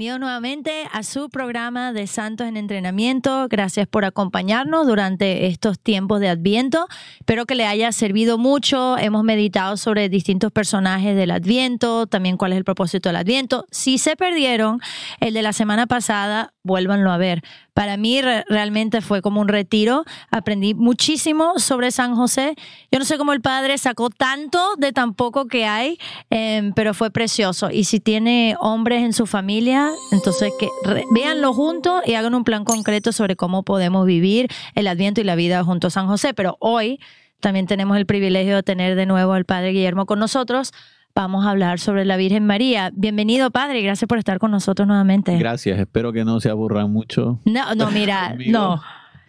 Bienvenido nuevamente a su programa de Santos en Entrenamiento. Gracias por acompañarnos durante estos tiempos de Adviento. Espero que le haya servido mucho. Hemos meditado sobre distintos personajes del Adviento, también cuál es el propósito del Adviento. Si se perdieron el de la semana pasada, vuélvanlo a ver. Para mí realmente fue como un retiro. Aprendí muchísimo sobre San José. Yo no sé cómo el padre sacó tanto de tan poco que hay, em, pero fue precioso. Y si tiene hombres en su familia, entonces que véanlo juntos y hagan un plan concreto sobre cómo podemos vivir el Adviento y la vida junto a San José. Pero hoy también tenemos el privilegio de tener de nuevo al padre Guillermo con nosotros vamos a hablar sobre la Virgen María. Bienvenido, Padre, gracias por estar con nosotros nuevamente. Gracias, espero que no se aburran mucho. No, no, mira, no.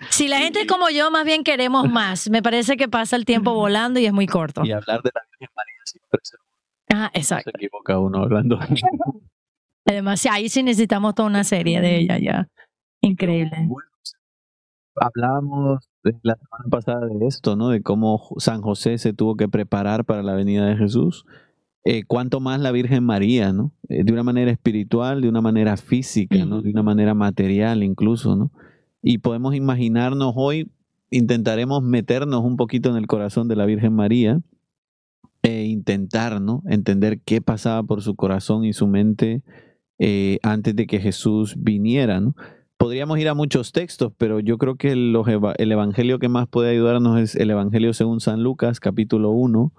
Si la gente es como yo, más bien queremos más. Me parece que pasa el tiempo volando y es muy corto. Y hablar de la Virgen María siempre se... Ah, exacto. se equivoca uno hablando. Además, ahí sí necesitamos toda una serie de ella ya. Increíble. hablábamos la semana pasada de esto, ¿no? De cómo San José se tuvo que preparar para la venida de Jesús eh, cuanto más la Virgen María, ¿no? Eh, de una manera espiritual, de una manera física, ¿no? De una manera material incluso, ¿no? Y podemos imaginarnos hoy, intentaremos meternos un poquito en el corazón de la Virgen María e intentar, ¿no? Entender qué pasaba por su corazón y su mente eh, antes de que Jesús viniera, ¿no? Podríamos ir a muchos textos, pero yo creo que el evangelio que más puede ayudarnos es el evangelio según San Lucas, capítulo 1,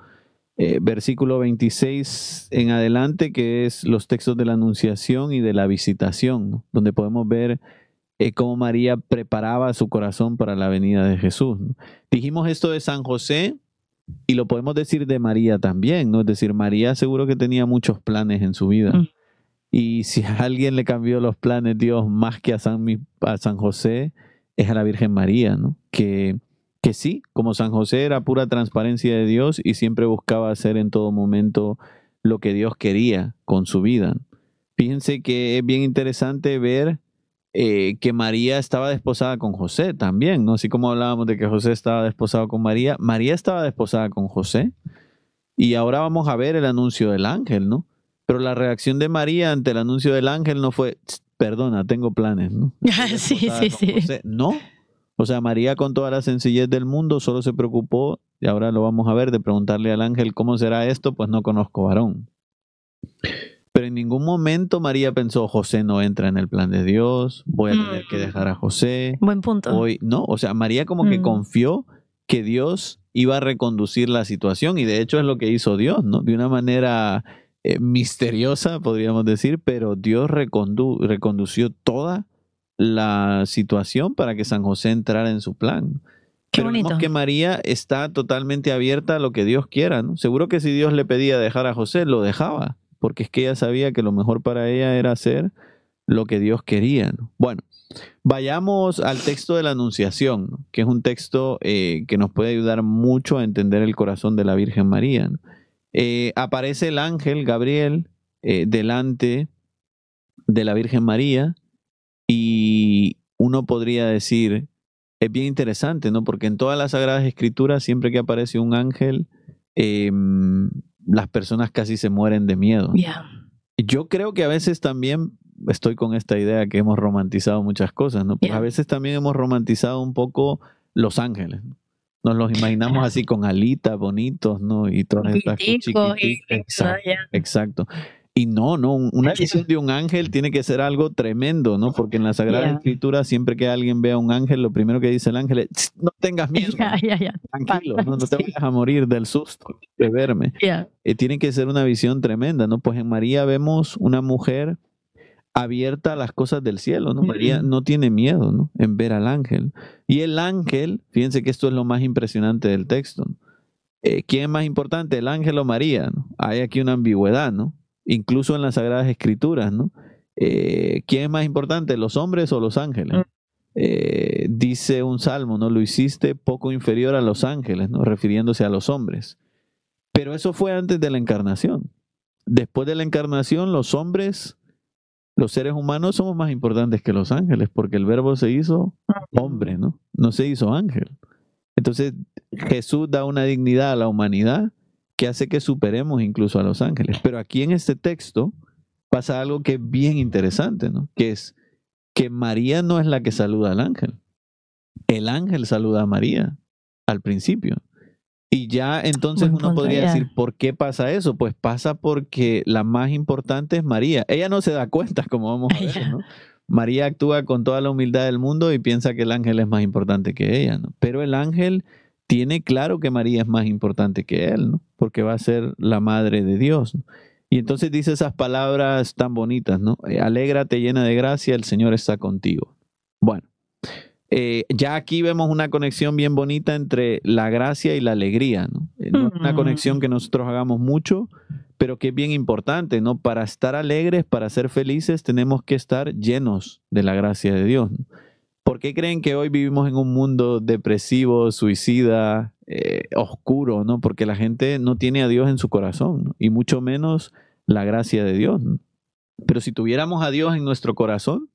eh, versículo 26 en adelante, que es los textos de la Anunciación y de la Visitación, donde podemos ver eh, cómo María preparaba su corazón para la venida de Jesús. Dijimos esto de San José y lo podemos decir de María también, ¿no? Es decir, María seguro que tenía muchos planes en su vida. Mm. Y si a alguien le cambió los planes Dios más que a San, José, es a la Virgen María, ¿no? Que que sí, como San José era pura transparencia de Dios y siempre buscaba hacer en todo momento lo que Dios quería con su vida. Fíjense que es bien interesante ver eh, que María estaba desposada con José también, ¿no? Así como hablábamos de que José estaba desposado con María, María estaba desposada con José. Y ahora vamos a ver el anuncio del ángel, ¿no? Pero la reacción de María ante el anuncio del ángel no fue, perdona, tengo planes, ¿no? sí, sí, sí. No, o sea, María con toda la sencillez del mundo solo se preocupó, y ahora lo vamos a ver, de preguntarle al ángel cómo será esto, pues no conozco varón. Pero en ningún momento María pensó, José no entra en el plan de Dios, voy a tener que mm. dejar a José. Buen punto. Hoy, no, o sea, María como que mm. confió que Dios iba a reconducir la situación y de hecho es lo que hizo Dios, ¿no? De una manera eh, misteriosa, podríamos decir, pero Dios recondució toda la situación para que San José entrara en su plan. Qué bonito. que María está totalmente abierta a lo que Dios quiera, ¿no? Seguro que si Dios le pedía dejar a José, lo dejaba, porque es que ella sabía que lo mejor para ella era hacer lo que Dios quería. Bueno, vayamos al texto de la Anunciación, que es un texto eh, que nos puede ayudar mucho a entender el corazón de la Virgen María. Eh, aparece el ángel Gabriel eh, delante de la Virgen María y uno podría decir, es bien interesante, ¿no? Porque en todas las Sagradas Escrituras, siempre que aparece un ángel, em, las personas casi se mueren de miedo. Yo creo que a veces también estoy con esta idea que hemos romantizado muchas cosas, ¿no? Pues a veces también hemos romantizado un poco los ángeles. Nos los imaginamos así con alitas bonitos, ¿no? Y todas estas cosas. Exacto. exacto. Y no, no, una visión de un ángel tiene que ser algo tremendo, ¿no? Porque en la Sagrada Escritura, siempre que alguien vea un ángel, lo primero que dice el ángel es, no tengas miedo, tranquilo, no, te vayas a morir del susto de verme. Eh, tiene que ser una visión tremenda, ¿no? Pues en María vemos una mujer abierta a las cosas del cielo, ¿no? María no tiene miedo, ¿no? En ver al ángel. Y el ángel, fíjense que esto es lo más impresionante del texto, eh, ¿Quién es más importante, el ángel o María? ¿no? Hay aquí una ambigüedad, ¿no? incluso en las Sagradas Escrituras, ¿no? Eh, ¿Quién es más importante, los hombres o los ángeles? Mm. Eh, dice un salmo, ¿no? Lo hiciste poco inferior a los ángeles, ¿no? Refiriéndose a los hombres. Pero eso fue antes de la encarnación. Después de la encarnación, los hombres, los seres humanos somos más importantes que los ángeles, porque el verbo se hizo hombre, ¿no? No se hizo ángel. Entonces, Jesús da una dignidad a la humanidad que hace que superemos incluso a los ángeles. Pero aquí en este texto pasa algo que es bien interesante, ¿no? Que es que María no es la que saluda al ángel. El ángel saluda a María al principio. Y ya entonces uno podría decir, ¿por qué pasa eso? Pues pasa porque la más importante es María. Ella no se da cuenta, como vamos a ver, ¿no? María actúa con toda la humildad del mundo y piensa que el ángel es más importante que ella, ¿no? Pero el ángel tiene claro que María es más importante que él, ¿no? Porque va a ser la madre de Dios. Y entonces dice esas palabras tan bonitas, ¿no? Alégrate llena de gracia, el Señor está contigo. Bueno, eh, ya aquí vemos una conexión bien bonita entre la gracia y la alegría, ¿no? Eh, no es una conexión que nosotros hagamos mucho, pero que es bien importante, ¿no? Para estar alegres, para ser felices, tenemos que estar llenos de la gracia de Dios. ¿Por qué creen que hoy vivimos en un mundo depresivo, suicida, eh, oscuro, ¿no? Porque la gente no tiene a Dios en su corazón, y mucho menos la gracia de Dios. Pero si tuviéramos a Dios en nuestro corazón,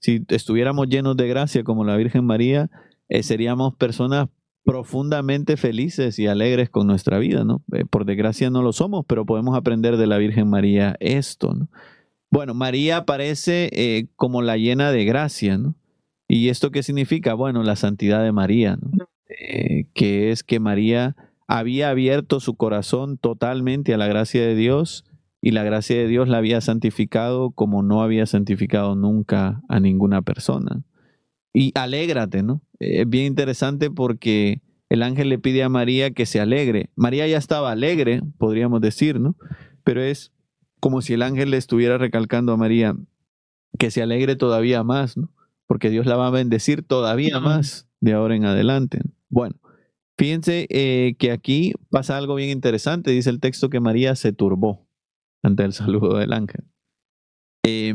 si estuviéramos llenos de gracia como la Virgen María, eh, seríamos personas profundamente felices y alegres con nuestra vida, ¿no? Eh, por desgracia no lo somos, pero podemos aprender de la Virgen María esto, ¿no? Bueno, María aparece eh, como la llena de gracia, ¿no? ¿Y esto qué significa? Bueno, la santidad de María, ¿no? Eh, que es que María había abierto su corazón totalmente a la gracia de Dios y la gracia de Dios la había santificado como no había santificado nunca a ninguna persona. Y alégrate, ¿no? Es bien interesante porque el ángel le pide a María que se alegre. María ya estaba alegre, podríamos decir, ¿no? Pero es como si el ángel le estuviera recalcando a María que se alegre todavía más, ¿no? Porque Dios la va a bendecir todavía más de ahora en adelante. Bueno, fíjense eh, que aquí pasa algo bien interesante. Dice el texto que María se turbó ante el saludo del ángel. Eh,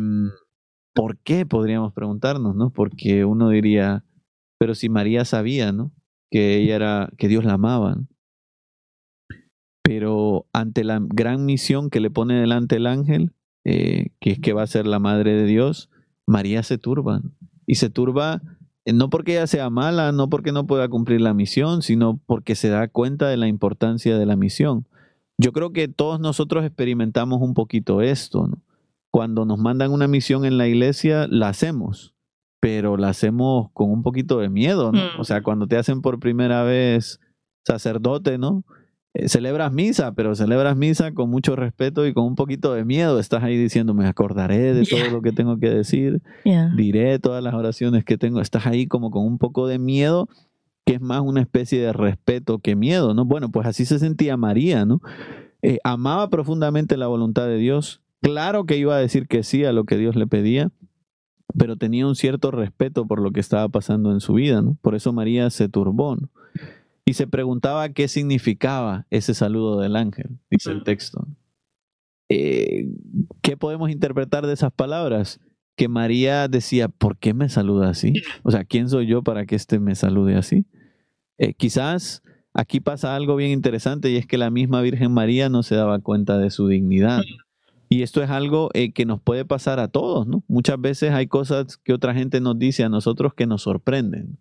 ¿Por qué? Podríamos preguntarnos, ¿no? Porque uno diría, pero si María sabía, ¿no? Que ella era, que Dios la amaba. Pero ante la gran misión que le pone delante el ángel, eh, que es que va a ser la madre de Dios, María se turba. Y se turba eh, no porque ella sea mala, no porque no pueda cumplir la misión, sino porque se da cuenta de la importancia de la misión. Yo creo que todos nosotros experimentamos un poquito esto, ¿no? cuando nos mandan una misión en la iglesia, la hacemos, pero la hacemos con un poquito de miedo, ¿no? O sea, mm. cuando te hacen por primera vez sacerdote, ¿no? Eh, celebras misa, pero celebras misa con mucho respeto y con un poquito de miedo. Estás ahí diciendo, me acordaré de todo lo que tengo que decir, diré todas las oraciones que tengo. Estás ahí como con un poco de miedo, que es más una especie de respeto que miedo, ¿no? Bueno, pues así se sentía María, ¿no? Eh, amaba profundamente la voluntad de Dios, Claro que iba a decir que sí a lo que Dios le pedía, pero tenía un cierto respeto por lo que estaba pasando en su vida, ¿no? Por eso María se turbó, Y se preguntaba qué significaba ese saludo del ángel, dice el texto. Eh, ¿Qué podemos interpretar de esas palabras? Que María decía, ¿por qué me saluda así? O sea, ¿quién soy yo para que éste me salude así? Eh, quizás aquí pasa algo bien interesante y es que la misma Virgen María no se daba cuenta de su dignidad. Y esto es algo eh, que nos puede pasar a todos, ¿no? Muchas veces hay cosas que otra gente nos dice a nosotros que nos sorprenden.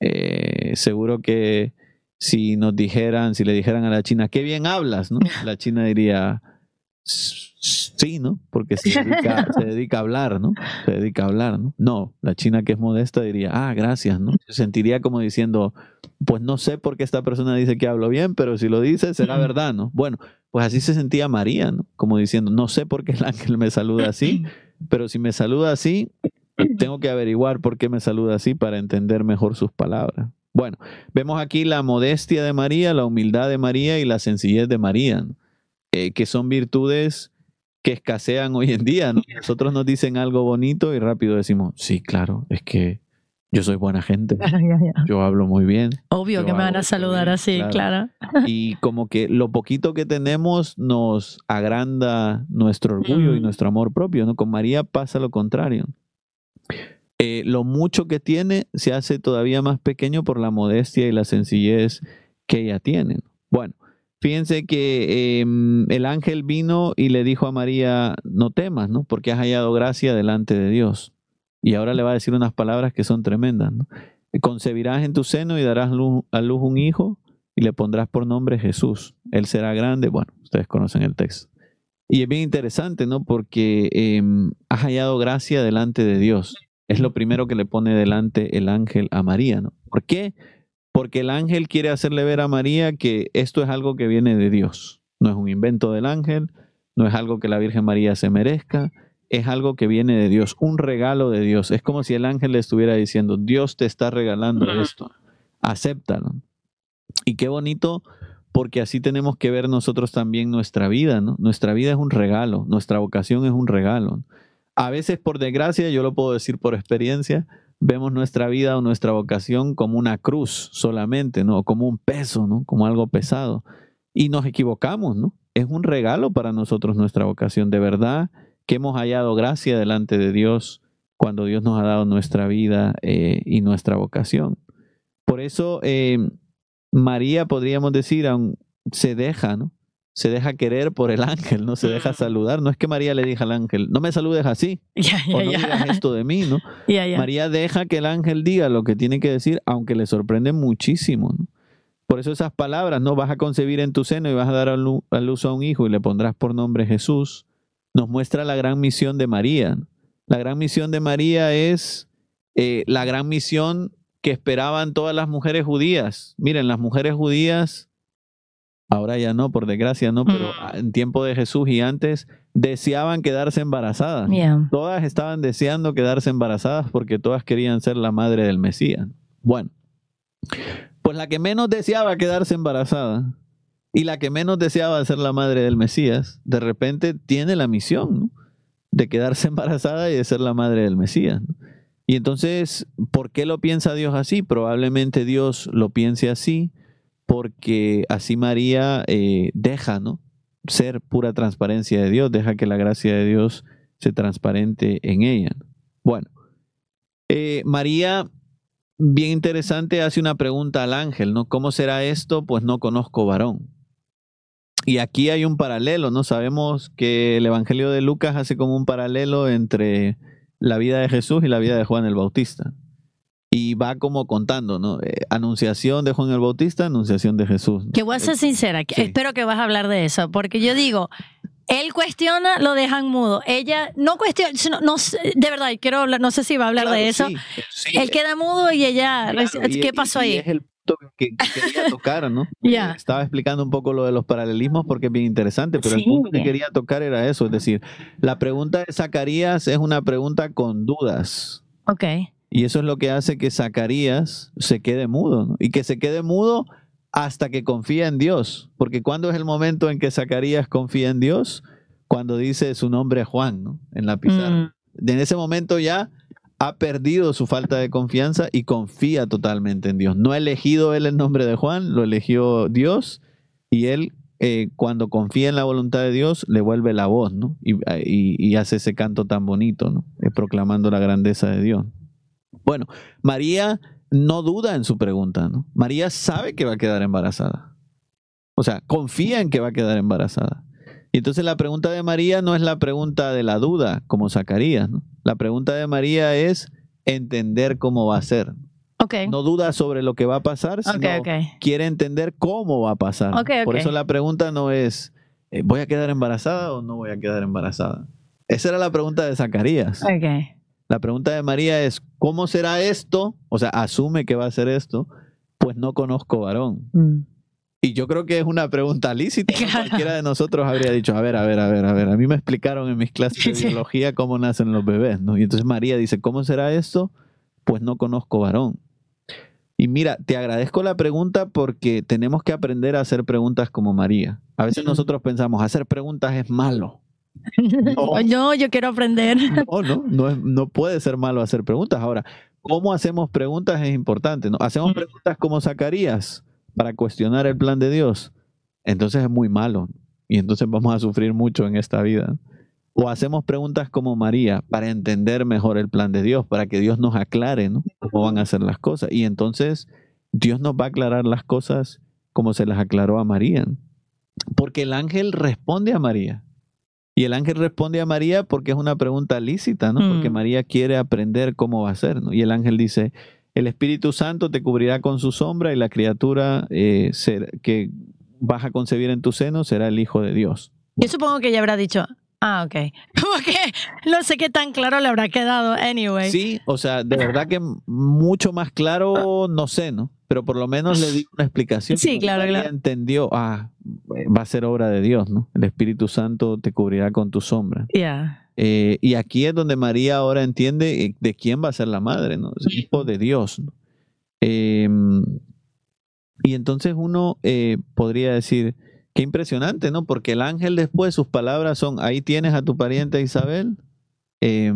Eh, seguro que si nos dijeran, si le dijeran a la China, qué bien hablas, ¿no? La China diría, sí, ¿no? Porque se dedica, se dedica, a hablar, ¿no? Se dedica a hablar, ¿no? No, la China que es modesta diría, ah, gracias, ¿no? Se sentiría como diciendo, pues no sé por qué esta persona dice que hablo bien, pero si lo dice, será verdad, ¿no? Bueno, pues así se sentía María, ¿no? Como diciendo, no sé por qué el ángel me saluda así, pero si me saluda así, tengo que averiguar por qué me saluda así para entender mejor sus palabras. Bueno, vemos aquí la modestia de María, la humildad de María y la sencillez de María, eh, que son virtudes que escasean hoy en día. Nosotros nos dicen algo bonito y rápido decimos, sí, claro, es que yo soy buena gente, yo hablo muy bien. Obvio que me van a saludar así, claro. Y como que lo poquito que tenemos nos agranda nuestro orgullo y mm. nuestro amor propio, ¿no? Con María pasa lo contrario. Eh, lo mucho que tiene se hace todavía más pequeño por la modestia y la sencillez que ella tiene. Bueno, fíjense que em, el ángel vino y le dijo a María, no temas, ¿no? Porque has hallado gracia delante de Dios. Y ahora le va a decir unas palabras que son tremendas. ¿no? Concebirás en tu seno y darás a luz un hijo y le pondrás por nombre Jesús. Él será grande. Bueno, ustedes conocen el texto. Y es bien interesante, ¿no? Porque em, has hallado gracia delante de Dios. Es lo primero que le pone delante el ángel a María, ¿no? ¿Por qué? Porque el ángel quiere hacerle ver a María que esto es algo que viene de Dios. No es un invento del ángel, no es algo que la Virgen María se merezca, es algo que viene de Dios, un regalo de Dios. Es como si el ángel le estuviera diciendo, Dios te está regalando esto, acéptalo. Y qué bonito, porque así tenemos que ver nosotros también nuestra vida, ¿no? Nuestra vida es un regalo, nuestra vocación es un regalo. A veces, por desgracia, yo lo puedo decir por experiencia, vemos nuestra vida o nuestra vocación como una cruz solamente, ¿no? Como un peso, ¿no? Como algo pesado. Y nos equivocamos, ¿no? Es un regalo para nosotros nuestra vocación. De verdad, que hemos hallado gracia delante de Dios cuando Dios nos ha dado nuestra vida eh, y nuestra vocación. Por eso eh, María, podríamos decir, aún se deja, ¿no? Se deja querer por el ángel, ¿no? Se deja mm. saludar. No es que María le diga al ángel, no me saludes así, o no digas esto de mí, ¿no? María deja que el ángel diga lo que tiene que decir, aunque le sorprende muchísimo, ¿no? Por eso esas palabras, ¿no? Vas a concebir en tu seno y vas a dar a luz a un hijo y le pondrás por nombre Jesús nos muestra la gran misión de María. La gran misión de María es eh, la gran misión que esperaban todas las mujeres judías. Miren, las mujeres judías, ahora ya no, por desgracia no, pero mm. en tiempo de Jesús y antes, deseaban quedarse embarazadas. Todas estaban deseando quedarse embarazadas porque todas querían ser la madre del Mesías. Bueno, pues la que menos deseaba quedarse embarazada y la que menos deseaba ser la madre del Mesías, de repente tiene la misión de quedarse embarazada y de ser la madre del Mesías. Y entonces, ¿por qué lo piensa Dios así? Probablemente Dios lo piense así porque así María eh, deja ¿no? ser pura transparencia de Dios, deja que la gracia de Dios se transparente en ella. Bueno, eh, María bien interesante, hace una pregunta al ángel, ¿no? ¿Cómo será esto? Pues no conozco varón. Y aquí hay un paralelo, ¿no? Sabemos que el Evangelio de Lucas hace como un paralelo entre la vida de Jesús y la vida de Juan el Bautista. Y va como contando, ¿no? Eh, anunciación de Juan el Bautista, anunciación de Jesús. Que voy a ser sincera, espero que vas a hablar de eso, porque yo digo, él cuestiona, lo dejan mudo. Ella no cuestiona, no, de verdad, quiero hablar, no sé si va a hablar de eso. él queda mudo y ella, ¿qué pasó ahí? que, quería tocar, ¿no? Estaba explicando un poco lo de los paralelismos porque es bien interesante, pero el punto que quería tocar era eso, es decir, la pregunta de Zacarías es una pregunta con dudas. Ok. Y eso es lo que hace que Zacarías se quede mudo, ¿no? Y que se quede mudo hasta que confía en Dios, porque ¿cuándo es el momento en que Zacarías confía en Dios? Cuando dice su nombre Juan, ¿no? En la pizarra. Mm. En ese momento ya ha perdido su falta de confianza y confía totalmente en Dios. No ha elegido él el nombre de Juan, lo eligió Dios y él eh, cuando confía en la voluntad de Dios le vuelve la voz, ¿no? Y, hace ese canto tan bonito, ¿no? Eh, proclamando la grandeza de Dios. Bueno, María no duda en su pregunta, ¿no? María sabe que va a quedar embarazada. O sea, confía en que va a quedar embarazada. Y entonces la pregunta de María no es la pregunta de la duda, como Zacarías. ¿no? La pregunta de María es entender cómo va a ser. Okay. No duda sobre lo que va a pasar, sino quiere entender cómo va a pasar. Por eso la pregunta no es, eh, ¿voy a quedar embarazada o no voy a quedar embarazada? Esa era la pregunta de Zacarías. La pregunta de María es, ¿cómo será esto? O sea, asume que va a ser esto, pues no conozco varón. Mm. Y yo creo que es una pregunta lícita. Cualquiera de nosotros habría dicho, a ver, a ver, a ver, a ver, a mí me explicaron en mis clases de biología cómo nacen los bebés, ¿no? Y entonces María dice, ¿cómo será esto? Pues no conozco varón. Y mira, te agradezco la pregunta porque tenemos que aprender a hacer preguntas como María. A veces nosotros pensamos, hacer preguntas es malo. No, yo quiero aprender. No, no, no, no puede ser malo hacer preguntas. Ahora, ¿cómo hacemos preguntas es importante? ¿no? Hacemos preguntas como Zacarías para cuestionar el plan de Dios, entonces es muy malo y entonces vamos a sufrir mucho en esta vida. O hacemos preguntas como María para entender mejor el plan de Dios, para que Dios nos aclare cómo van a ser las cosas. Y entonces Dios nos va a aclarar las cosas como se las aclaró a María. Porque el ángel responde a María. Y el ángel responde a María porque es una pregunta lícita, ¿no? Porque mm. María quiere aprender cómo va a ser, ¿no? Y el ángel dice, el Espíritu Santo te cubrirá con su sombra y la criatura eh, que vas a concebir en tu seno será el Hijo de Dios. Yo supongo que ella habrá dicho, ah, ok. Como que no sé qué tan claro le habrá quedado, anyway. Sí, o sea, de verdad que mucho más claro, no sé, ¿no? Pero por lo menos le di una explicación. Sí, claro, claro. entendió, ah, va a ser obra de Dios, ¿no? El Espíritu Santo te cubrirá con tu sombra. Yeah. Eh, y aquí es donde María ahora entiende eh, de quién va a ser la madre, ¿no? Es hijo de Dios. ¿no? Eh, y entonces uno eh, podría decir, qué impresionante, ¿no? Porque el ángel después, sus palabras son, ahí tienes a tu pariente Isabel, eh,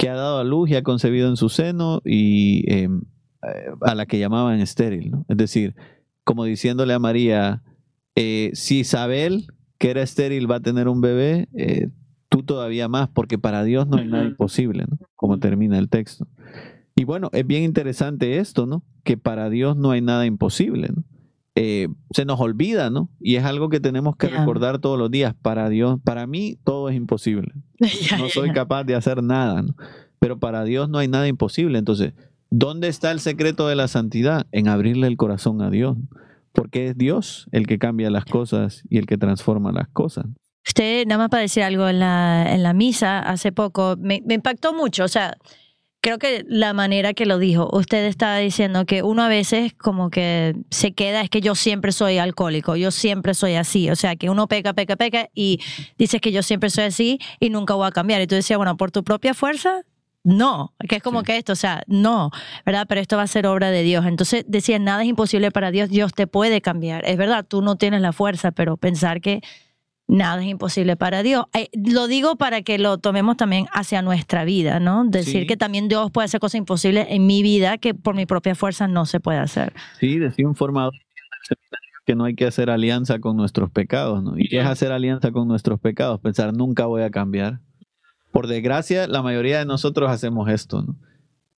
que ha dado a luz y ha concebido en su seno y eh, a la que llamaban estéril, ¿no? Es decir, como diciéndole a María, eh, si Isabel, que era estéril, va a tener un bebé, eh, tú todavía más, porque para Dios no hay nada imposible, ¿no? Como termina el texto. Y bueno, es bien interesante esto, ¿no? Que para Dios no hay nada imposible, ¿no? Eh, se nos olvida, ¿no? Y es algo que tenemos que recordar todos los días. Para Dios, para mí todo es imposible. No soy capaz de hacer nada, ¿no? Pero para Dios no hay nada imposible. Entonces, ¿dónde está el secreto de la santidad? En abrirle el corazón a Dios. Porque es Dios el que cambia las cosas y el que transforma las cosas. Usted, nada más para decir algo, en la, en la misa hace poco, me, me impactó mucho. O sea, creo que la manera que lo dijo, usted estaba diciendo que uno a veces como que se queda, es que yo siempre soy alcohólico, yo siempre soy así. O sea, que uno peca, peca, peca y dices que yo siempre soy así y nunca voy a cambiar. Y tú decías, bueno, por tu propia fuerza, no, que es como Sí. que esto, o sea, no, ¿verdad? Pero esto va a ser obra de Dios. Entonces decía, nada es imposible para Dios, Dios te puede cambiar. Es verdad, tú no tienes la fuerza, pero pensar que nada es imposible para Dios. Eh, lo digo para que lo tomemos también hacia nuestra vida, ¿no? Decir Sí. que también Dios puede hacer cosas imposibles en mi vida que por mi propia fuerza no se puede hacer. Sí, decía un formador que no hay que hacer alianza con nuestros pecados, ¿no? ¿Y qué es hacer alianza con nuestros pecados? Pensar, nunca voy a cambiar. Por desgracia, la mayoría de nosotros hacemos esto, ¿no?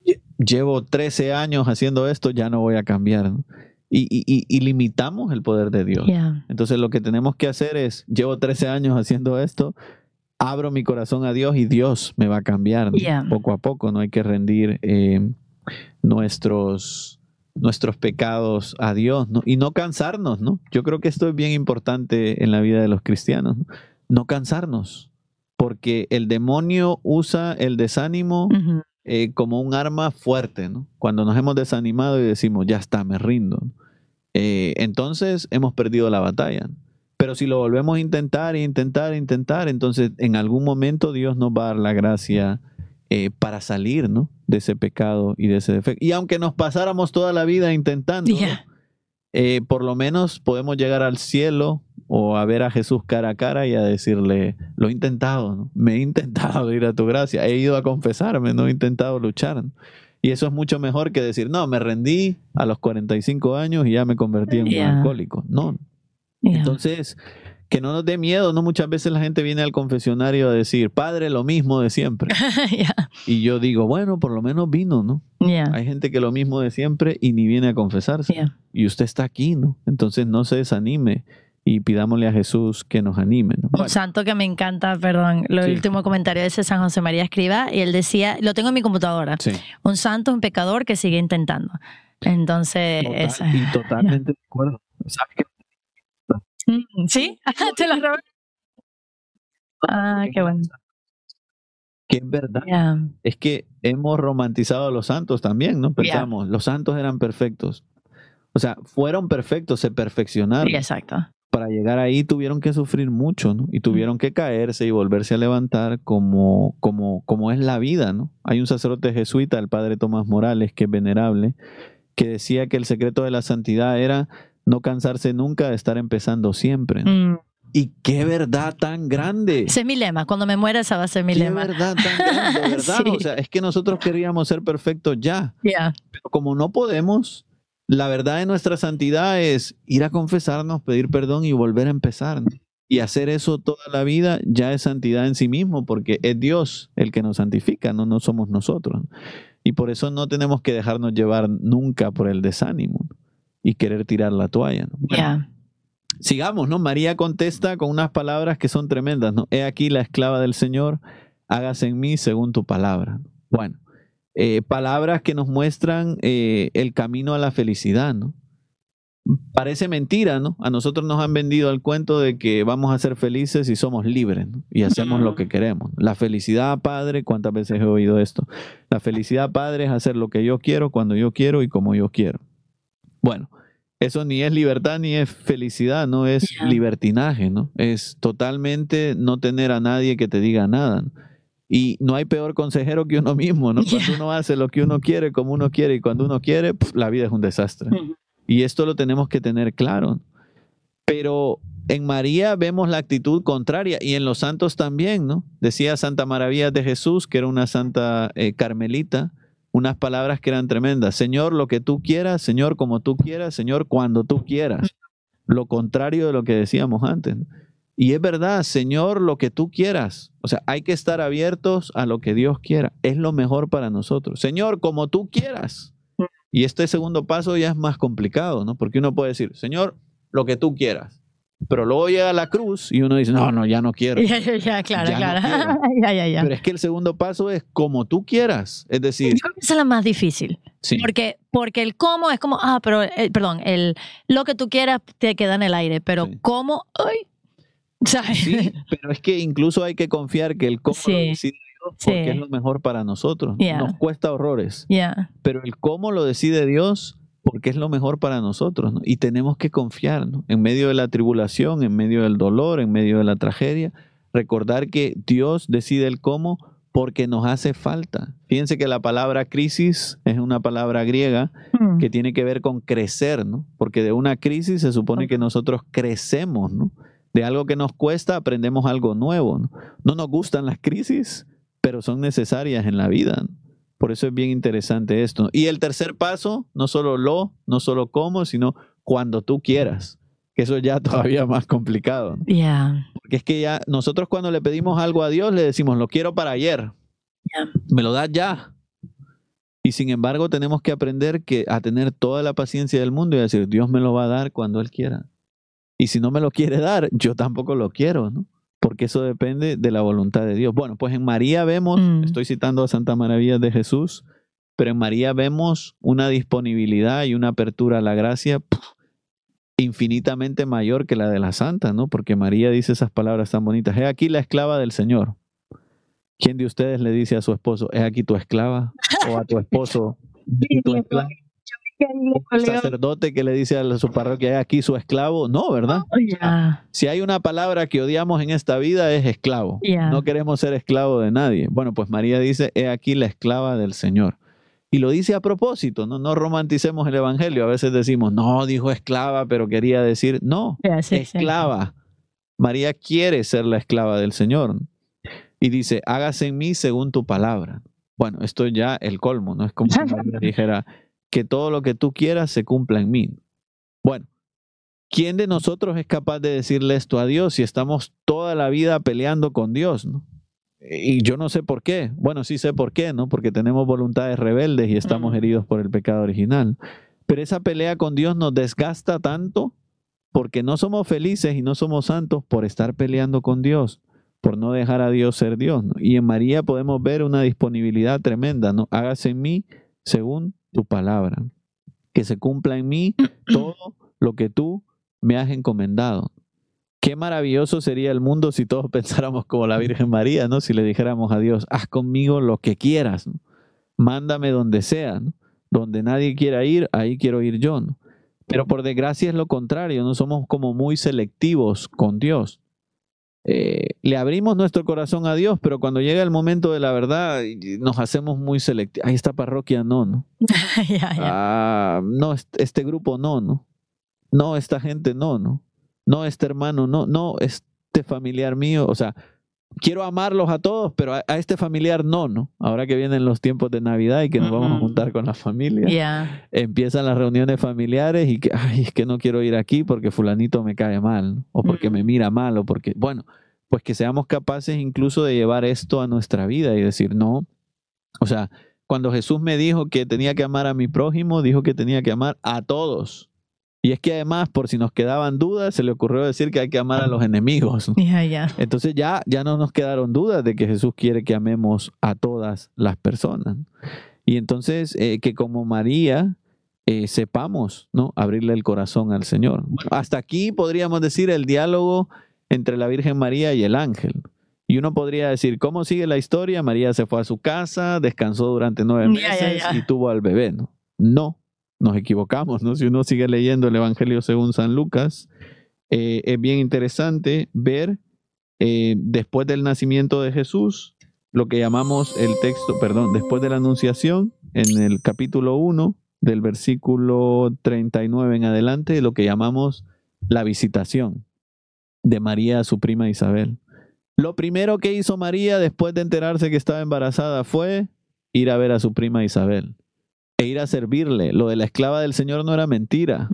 Lle- Llevo 13 años haciendo esto, ya no voy a cambiar, ¿no? Y, y- y- limitamos el poder de Dios. Yeah. Entonces lo que tenemos que hacer es, llevo 13 años haciendo esto, abro mi corazón a Dios y Dios me va a cambiar poco a poco. No hay que rendir eh, nuestros, nuestros pecados a Dios ¿no? y no cansarnos. ¿no? Yo creo que esto es bien importante en la vida de los cristianos. No, no cansarnos, porque el demonio usa el desánimo eh, como un arma fuerte, ¿no? Cuando nos hemos desanimado y decimos, ya está, me rindo. ¿no? Eh, entonces hemos perdido la batalla. Pero si lo volvemos a intentar, intentar, intentar, entonces en algún momento Dios nos va a dar la gracia eh, para salir, ¿no? De ese pecado y de ese defecto. Y aunque nos pasáramos toda la vida intentando, ¿no? Yeah. eh, por lo menos podemos llegar al cielo o a ver a Jesús cara a cara y a decirle, lo he intentado, ¿no? me he intentado ir a tu gracia, he ido a confesarme, no he intentado luchar. ¿no? Y eso es mucho mejor que decir, no, me rendí a los 45 años y ya me convertí en un alcohólico. No. Yeah. Entonces, que no nos dé miedo, ¿no? Muchas veces la gente viene al confesionario a decir, Padre, lo mismo de siempre. Yeah. Y yo digo, bueno, por lo menos vino, ¿no? Hay gente que lo mismo de siempre y ni viene a confesarse y usted está aquí, ¿no? Entonces no se desanime y pidámosle a Jesús que nos anime, ¿no? Un santo que me encanta, perdón, lo Sí. último comentario de ese San José María Escriba, y él decía, lo tengo en mi computadora, Sí, un santo, un pecador que sigue intentando. Entonces, total- esa- y totalmente de acuerdo. ¿Sabe qué? Mm, ¿sí? Te lo robé. Ah, qué bueno. Que es verdad. Yeah. Es que hemos romantizado a los santos también, ¿no? Pensamos, los santos eran perfectos. O sea, fueron perfectos, se perfeccionaron. Sí, exacto. Para llegar ahí tuvieron que sufrir mucho, ¿no? Y tuvieron que caerse y volverse a levantar como, como, como es la vida, ¿no? Hay un sacerdote jesuita, el padre Tomás Morales, que es venerable, que decía que el secreto de la santidad era no cansarse nunca de estar empezando siempre. ¿no? Mm, Y qué verdad tan grande. Ese es mi lema. Cuando me muera, esa va a ser mi Qué lema. verdad tan grande, ¿verdad? Sí. O sea, es que nosotros queríamos ser perfectos ya, Yeah. pero como no podemos, la verdad de nuestra santidad es ir a confesarnos, pedir perdón y volver a empezar. Y hacer eso toda la vida ya es santidad en sí mismo, porque es Dios el que nos santifica, no, no somos nosotros. Y por eso no tenemos que dejarnos llevar nunca por el desánimo y querer tirar la toalla. ¿no? Bueno, Yeah. sigamos, ¿no? María contesta con unas palabras que son tremendas, ¿no? He aquí la esclava del Señor, hágase en mí según tu palabra. Bueno, eh, palabras que nos muestran eh, el camino a la felicidad, ¿no? parece mentira, ¿no? A nosotros nos han vendido el cuento de que vamos a ser felices y somos libres ¿no? y hacemos lo que queremos. La felicidad, padre, ¿cuántas veces he oído esto? La felicidad, padre, es hacer lo que yo quiero, cuando yo quiero y como yo quiero. Bueno, eso ni es libertad ni es felicidad, no es libertinaje, ¿no? Es totalmente no tener a nadie que te diga nada. Y no hay peor consejero que uno mismo, ¿no? Cuando uno hace lo que uno quiere, como uno quiere y cuando uno quiere, la vida es un desastre. Y esto lo tenemos que tener claro. Pero en María vemos la actitud contraria y en los santos también, ¿no? Decía Santa Maravilla de Jesús, que era una santa eh, carmelita, unas palabras que eran tremendas. Señor, lo que tú quieras, Señor, como tú quieras, Señor, cuando tú quieras. Lo contrario de lo que decíamos antes. Y es verdad, Señor, lo que tú quieras. O sea, hay que estar abiertos a lo que Dios quiera. Es lo mejor para nosotros. Señor, como tú quieras. Y este segundo paso ya es más complicado, ¿no? Porque uno puede decir, Señor, lo que tú quieras. Pero luego llega la cruz y uno dice, no, no, ya no quiero. Ya, ya, ya claro, claro. ya, ya, ya. Pero es que el segundo paso es como tú quieras. Es decir. Yo creo que esa es la más difícil. Sí. Porque, porque el cómo es como, ah, pero, eh, perdón, el lo que tú quieras te queda en el aire, pero cómo, ay. Sí, pero es que incluso hay que confiar que el cómo sí porque es lo mejor para nosotros. Nos cuesta horrores. Pero el cómo lo decide Dios porque es lo mejor para nosotros. Y tenemos que confiar en medio de la tribulación, en medio del dolor, en medio de la tragedia. Recordar que Dios decide el cómo porque nos hace falta. Fíjense que la palabra crisis es una palabra griega hmm. que tiene que ver con crecer, ¿no? Porque de una crisis se supone que nosotros crecemos, ¿no? De algo que nos cuesta aprendemos algo nuevo. No, no nos gustan las crisis, pero son necesarias en la vida. Por eso es bien interesante esto. Y el tercer paso, no solo lo, no solo cómo, sino cuando tú quieras. Que eso ya todavía más complicado. Porque es que ya nosotros cuando le pedimos algo a Dios le decimos, lo quiero para ayer. Me lo das ya. Y sin embargo tenemos que aprender que a tener toda la paciencia del mundo y decir, Dios me lo va a dar cuando Él quiera. Y si no me lo quiere dar, yo tampoco lo quiero, ¿no? porque eso depende de la voluntad de Dios. Bueno, pues en María vemos, mm. estoy citando a Santa Maravilla de Jesús, pero en María vemos una disponibilidad y una apertura a la gracia infinitamente mayor que la de la santa, ¿no? Porque María dice esas palabras tan bonitas, he aquí la esclava del Señor. ¿Quién de ustedes le dice a su esposo, he aquí tu esclava? O a tu esposo, tu esclava? Un sacerdote que le dice a su parroquia, aquí su esclavo. No, ¿verdad? Oh, si hay una palabra que odiamos en esta vida es esclavo. No queremos ser esclavo de nadie. Bueno, pues María dice, he aquí la esclava del Señor. Y lo dice a propósito, no, no romanticemos el Evangelio. A veces decimos, no, dijo esclava, pero quería decir, no, esclava. María quiere ser la esclava del Señor. Y dice, hágase en mí según tu palabra. Bueno, esto ya el colmo, no es como si dijera, que todo lo que tú quieras se cumpla en mí. Bueno, ¿quién de nosotros es capaz de decirle esto a Dios si estamos toda la vida peleando con Dios? ¿no? Y yo no sé por qué. Bueno, sí sé por qué, ¿no? Porque tenemos voluntades rebeldes y estamos mm. heridos por el pecado original. Pero esa pelea con Dios nos desgasta tanto porque no somos felices y no somos santos por estar peleando con Dios, por no dejar a Dios ser Dios. Y en María podemos ver una disponibilidad tremenda, ¿no? Hágase en mí según tu palabra, que se cumpla en mí todo lo que tú me has encomendado. Qué maravilloso sería el mundo si todos pensáramos como la Virgen María, ¿no? Si le dijéramos a Dios, haz conmigo lo que quieras, mándame donde sea, donde nadie quiera ir, ahí quiero ir yo. Pero por desgracia es lo contrario, no somos como muy selectivos con Dios. Eh, le abrimos nuestro corazón a Dios, pero cuando llega el momento de la verdad, nos hacemos muy selectivos. Ahí esta parroquia no, ¿no? Ah, no, este grupo no, ¿no? No, esta gente no, ¿no? No, este hermano no, no, este familiar mío, o sea, quiero amarlos a todos, pero a, este familiar no, ¿no? Ahora que vienen los tiempos de Navidad y que nos vamos a juntar con la familia, empiezan las reuniones familiares y que, ay, es que no quiero ir aquí porque fulanito me cae mal, o porque me mira mal, o porque, bueno, pues que seamos capaces incluso de llevar esto a nuestra vida y decir, no, o sea, cuando Jesús me dijo que tenía que amar a mi prójimo, dijo que tenía que amar a todos. Y es que además, por si nos quedaban dudas, se le ocurrió decir que hay que amar a los enemigos. Entonces ya, ya no nos quedaron dudas de que Jesús quiere que amemos a todas las personas. Y entonces eh, que como María eh, sepamos, ¿no? Abrirle el corazón al Señor. Hasta aquí podríamos decir el diálogo entre la Virgen María y el ángel. Y uno podría decir, ¿cómo sigue la historia? María se fue a su casa, descansó durante nueve meses y tuvo al bebé, ¿no? No, nos equivocamos, ¿no? Si uno sigue leyendo el Evangelio según San Lucas, eh, es bien interesante ver eh, después del nacimiento de Jesús, lo que llamamos el texto, perdón, después de la anunciación, en el capítulo 1, del versículo 39 en adelante, lo que llamamos la visitación de María a su prima Isabel. Lo primero que hizo María después de enterarse que estaba embarazada fue ir a ver a su prima Isabel e ir a servirle. Lo de la esclava del Señor no era mentira.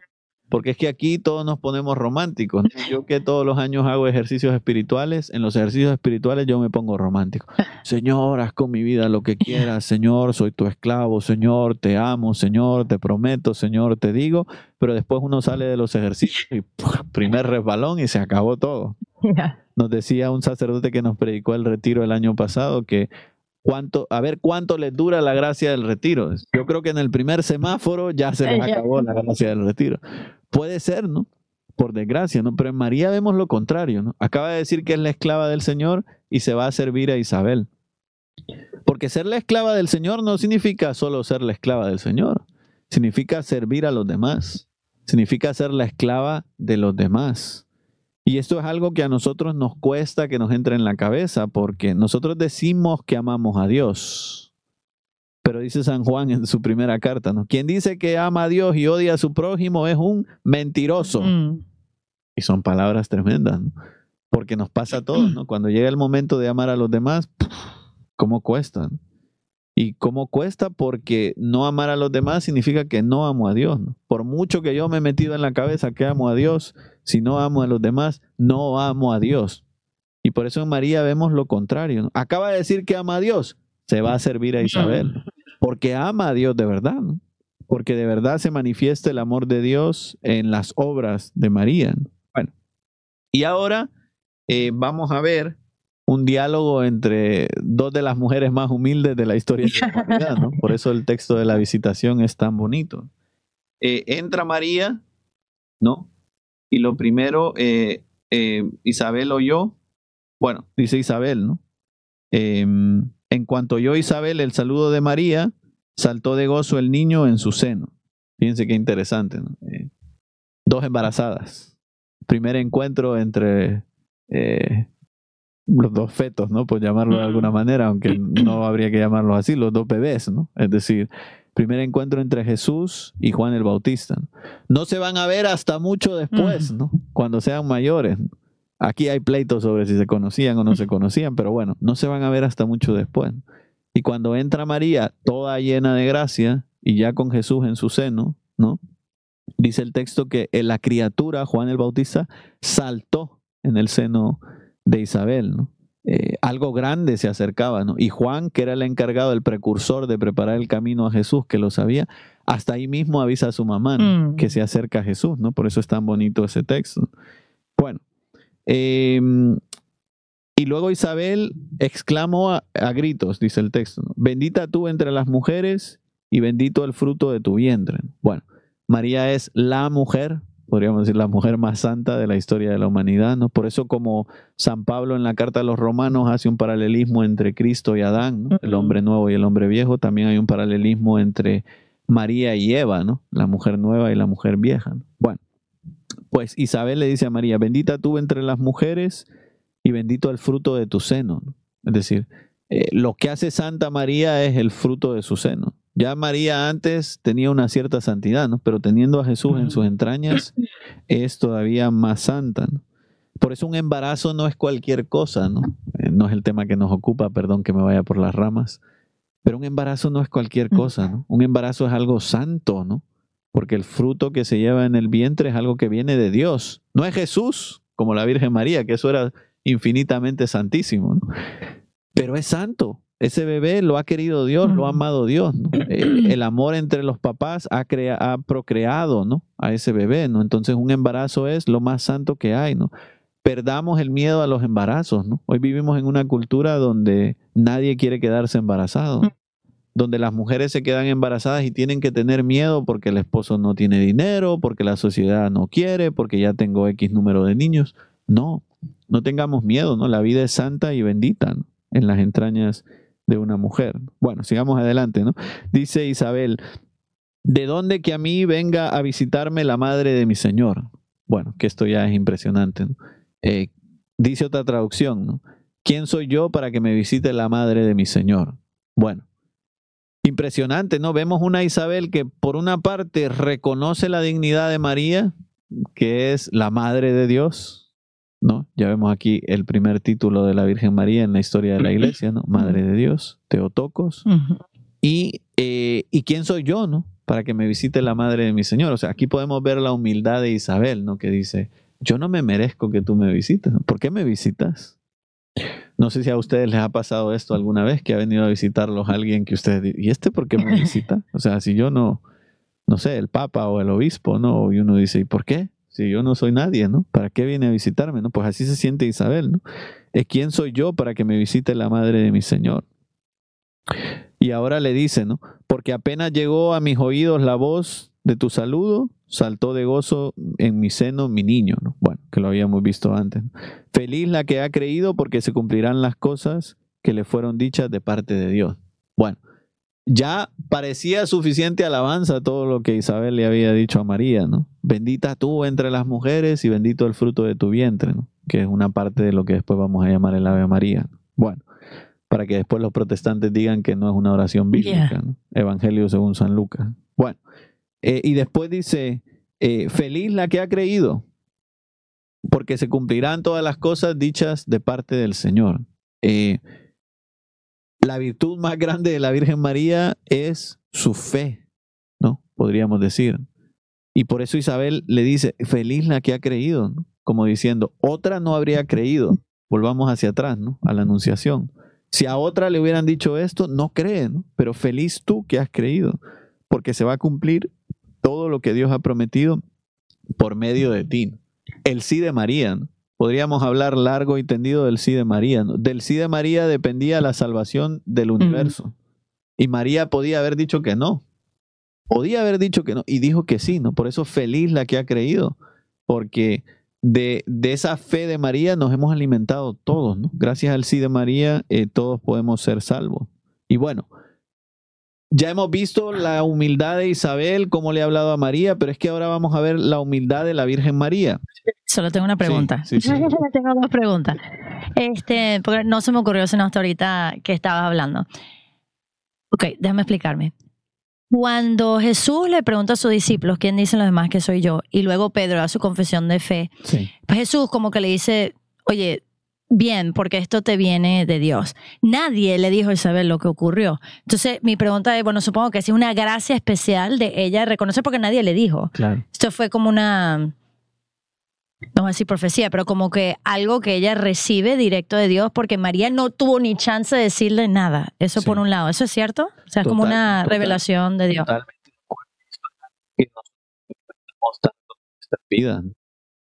Porque es que aquí todos nos ponemos románticos. Yo que todos los años hago ejercicios espirituales, en los ejercicios espirituales yo me pongo romántico. Señor, haz con mi vida lo que quieras. Señor, soy tu esclavo. Señor, te amo. Señor, te prometo. Señor, te digo. Pero después uno sale de los ejercicios y primer resbalón y se acabó todo. Nos decía un sacerdote que nos predicó el retiro el año pasado que cuánto, a ver cuánto les dura la gracia del retiro. Yo creo que en el primer semáforo ya se les acabó la gracia del retiro. Puede ser, ¿no? Por desgracia, ¿no? Pero en María vemos lo contrario, ¿no? Acaba de decir que es la esclava del Señor y se va a servir a Isabel. Porque ser la esclava del Señor no significa solo ser la esclava del Señor, significa servir a los demás, significa ser la esclava de los demás. Y esto es algo que a nosotros nos cuesta que nos entre en la cabeza, porque nosotros decimos que amamos a Dios, pero dice San Juan en su primera carta, ¿no? Quien dice que ama a Dios y odia a su prójimo es un mentiroso. Mm. Y son palabras tremendas, ¿no? Porque nos pasa a todos, ¿no? Cuando llega el momento de amar a los demás, ¿cómo cuesta? Y cómo cuesta porque no amar a los demás significa que no amo a Dios. ¿no? Por mucho que yo me he metido en la cabeza que amo a Dios, si no amo a los demás, no amo a Dios. Y por eso en María vemos lo contrario. ¿no? Acaba de decir que ama a Dios, se va a servir a Isabel porque ama a Dios de verdad, porque de verdad se manifiesta el amor de Dios en las obras de María. Bueno, y ahora eh, vamos a ver un diálogo entre dos de las mujeres más humildes de la historia de la humanidad, ¿no? Por eso el texto de la visitación es tan bonito. Eh, entra María, ¿no? Y lo primero, eh, Isabel oyó, bueno, dice Isabel, ¿no? Em, en cuanto oyó Isabel el saludo de María, saltó de gozo el niño en su seno. Fíjense qué interesante. Eh, dos embarazadas. Primer encuentro entre eh, los dos fetos, ¿no? Por llamarlo de alguna manera, aunque no habría que llamarlos así, los dos bebés, ¿no? Es decir, primer encuentro entre Jesús y Juan el Bautista. No se van a ver hasta mucho después, ¿no? Cuando sean mayores. Aquí hay pleitos sobre si se conocían o no se conocían, pero bueno, no se van a ver hasta mucho después. Y cuando entra María, toda llena de gracia, y ya con Jesús en su seno, ¿no? Dice el texto que la criatura, Juan el Bautista, saltó en el seno de Isabel, ¿no? Eh, algo grande se acercaba, ¿no? Y Juan, que era el encargado, el precursor de preparar el camino a Jesús, que lo sabía, hasta ahí mismo avisa a su mamá mm. que se acerca a Jesús, ¿no? Por eso es tan bonito ese texto. Bueno, Em, y luego Isabel exclamó a, gritos, dice el texto, bendita tú entre las mujeres y bendito el fruto de tu vientre. Bueno, María es la mujer, podríamos decir la mujer más santa de la historia de la humanidad, ¿no? Por eso como San Pablo en la carta a los romanos hace un paralelismo entre Cristo y Adán, el hombre nuevo y el hombre viejo, también hay un paralelismo entre María y Eva, ¿no? La mujer nueva y la mujer vieja. Bueno, pues Isabel le dice a María, bendita tú entre las mujeres y bendito el fruto de tu seno. Es decir, eh, lo que hace Santa María es el fruto de su seno. Ya María antes tenía una cierta santidad, ¿no? pero teniendo a Jesús en sus entrañas es todavía más santa. Por eso un embarazo no es cualquier cosa, ¿no? Eh, no es el tema que nos ocupa, perdón que me vaya por las ramas, pero un embarazo no es cualquier cosa, ¿no? Un embarazo es algo santo, ¿no? porque el fruto que se lleva en el vientre es algo que viene de Dios. No es Jesús, como la Virgen María, que eso era infinitamente santísimo, pero es santo. Ese bebé lo ha querido Dios, lo ha amado Dios. Eh, el amor entre los papás ha, ha procreado ¿no? a ese bebé. ¿no? Entonces un embarazo es lo más santo que hay. ¿no? Perdamos el miedo a los embarazos. ¿no? Hoy vivimos en una cultura donde nadie quiere quedarse embarazado donde las mujeres se quedan embarazadas y tienen que tener miedo porque el esposo no tiene dinero, porque la sociedad no quiere, porque ya tengo X número de niños. No, no tengamos miedo, ¿no? La vida es santa y bendita en las entrañas de una mujer. Bueno, sigamos adelante, ¿no? Dice Isabel, ¿de dónde que a mí venga a visitarme la madre de mi Señor? Bueno, que esto ya es impresionante. Eh, dice otra traducción, ¿no? ¿Quién soy yo para que me visite la madre de mi Señor? Bueno, impresionante, ¿no? Vemos una Isabel que por una parte reconoce la dignidad de María, que es la madre de Dios, ¿no? Ya vemos aquí el primer título de la Virgen María en la historia de la iglesia, ¿no? Madre de Dios, Teotocos. y, eh, y quién soy yo, ¿no? Para que me visite la madre de mi Señor. O sea, aquí podemos ver la humildad de Isabel, ¿no? Que dice, yo no me merezco que tú me visites. ¿Por qué me visitas? No sé si a ustedes les ha pasado esto alguna vez, que ha venido a visitarlos alguien que ustedes ¿y este por qué me visita? O sea, si yo no, no sé, el papa o el obispo, ¿no? Y uno dice, ¿y por qué? Si yo no soy nadie, ¿no? ¿Para qué viene a visitarme, no? Pues así se siente Isabel, ¿no? ¿Es quién soy yo para que me visite la madre de mi Señor? Y ahora le dice, ¿no? Porque apenas llegó a mis oídos la voz de tu saludo, saltó de gozo en mi seno mi niño, ¿no? Bueno, que lo habíamos visto antes. Feliz la que ha creído porque se cumplirán las cosas que le fueron dichas de parte de Dios. Bueno, ya parecía suficiente alabanza todo lo que Isabel le había dicho a María, ¿no? Bendita tú entre las mujeres y bendito el fruto de tu vientre, ¿no? Que es una parte de lo que después vamos a llamar el Ave María. Bueno, para que después los protestantes digan que no es una oración bíblica, ¿no? Evangelio según San Lucas. Bueno, eh, y después dice, eh, feliz la que ha creído, porque se cumplirán todas las cosas dichas de parte del Señor. Eh, la virtud más grande de la Virgen María es su fe, ¿no? Podríamos decir. Y por eso Isabel le dice, feliz la que ha creído, como diciendo, otra no habría creído. Volvamos hacia atrás, ¿no? A la anunciación. Si a otra le hubieran dicho esto, no creen, pero feliz tú que has creído, porque se va a cumplir todo lo que Dios ha prometido por medio de ti. El sí de María. Podríamos hablar largo y tendido del sí de María. Del sí de María dependía la salvación del universo. Y María podía haber dicho que no. Podía haber dicho que no. Y dijo que sí, ¿no? Por eso feliz la que ha creído. Porque de, de esa fe de María nos hemos alimentado todos, ¿no? Gracias al sí de María, eh, todos podemos ser salvos. Y bueno, ya hemos visto la humildad de Isabel, cómo le ha hablado a María, pero es que ahora vamos a ver la humildad de la Virgen María. Solo tengo una pregunta. Sí, tengo dos preguntas. Este, porque no se me ocurrió sino hasta ahorita que estabas hablando. Ok, déjame explicarme. Cuando Jesús le pregunta a sus discípulos, ¿quién dicen los demás que soy yo? Y luego Pedro da su confesión de fe. Pues Jesús como que le dice, oye, bien, porque esto te viene de Dios. Nadie le dijo a Isabel lo que ocurrió. Entonces, mi pregunta es, bueno, supongo que es una gracia especial de ella reconocer porque nadie le dijo. Claro. Esto fue como una, no voy a decir profecía, pero como que algo que ella recibe directo de Dios porque María no tuvo ni chance de decirle nada. Eso por un lado. ¿Eso es cierto? O sea, es como una revelación de Dios. Totalmente. vida.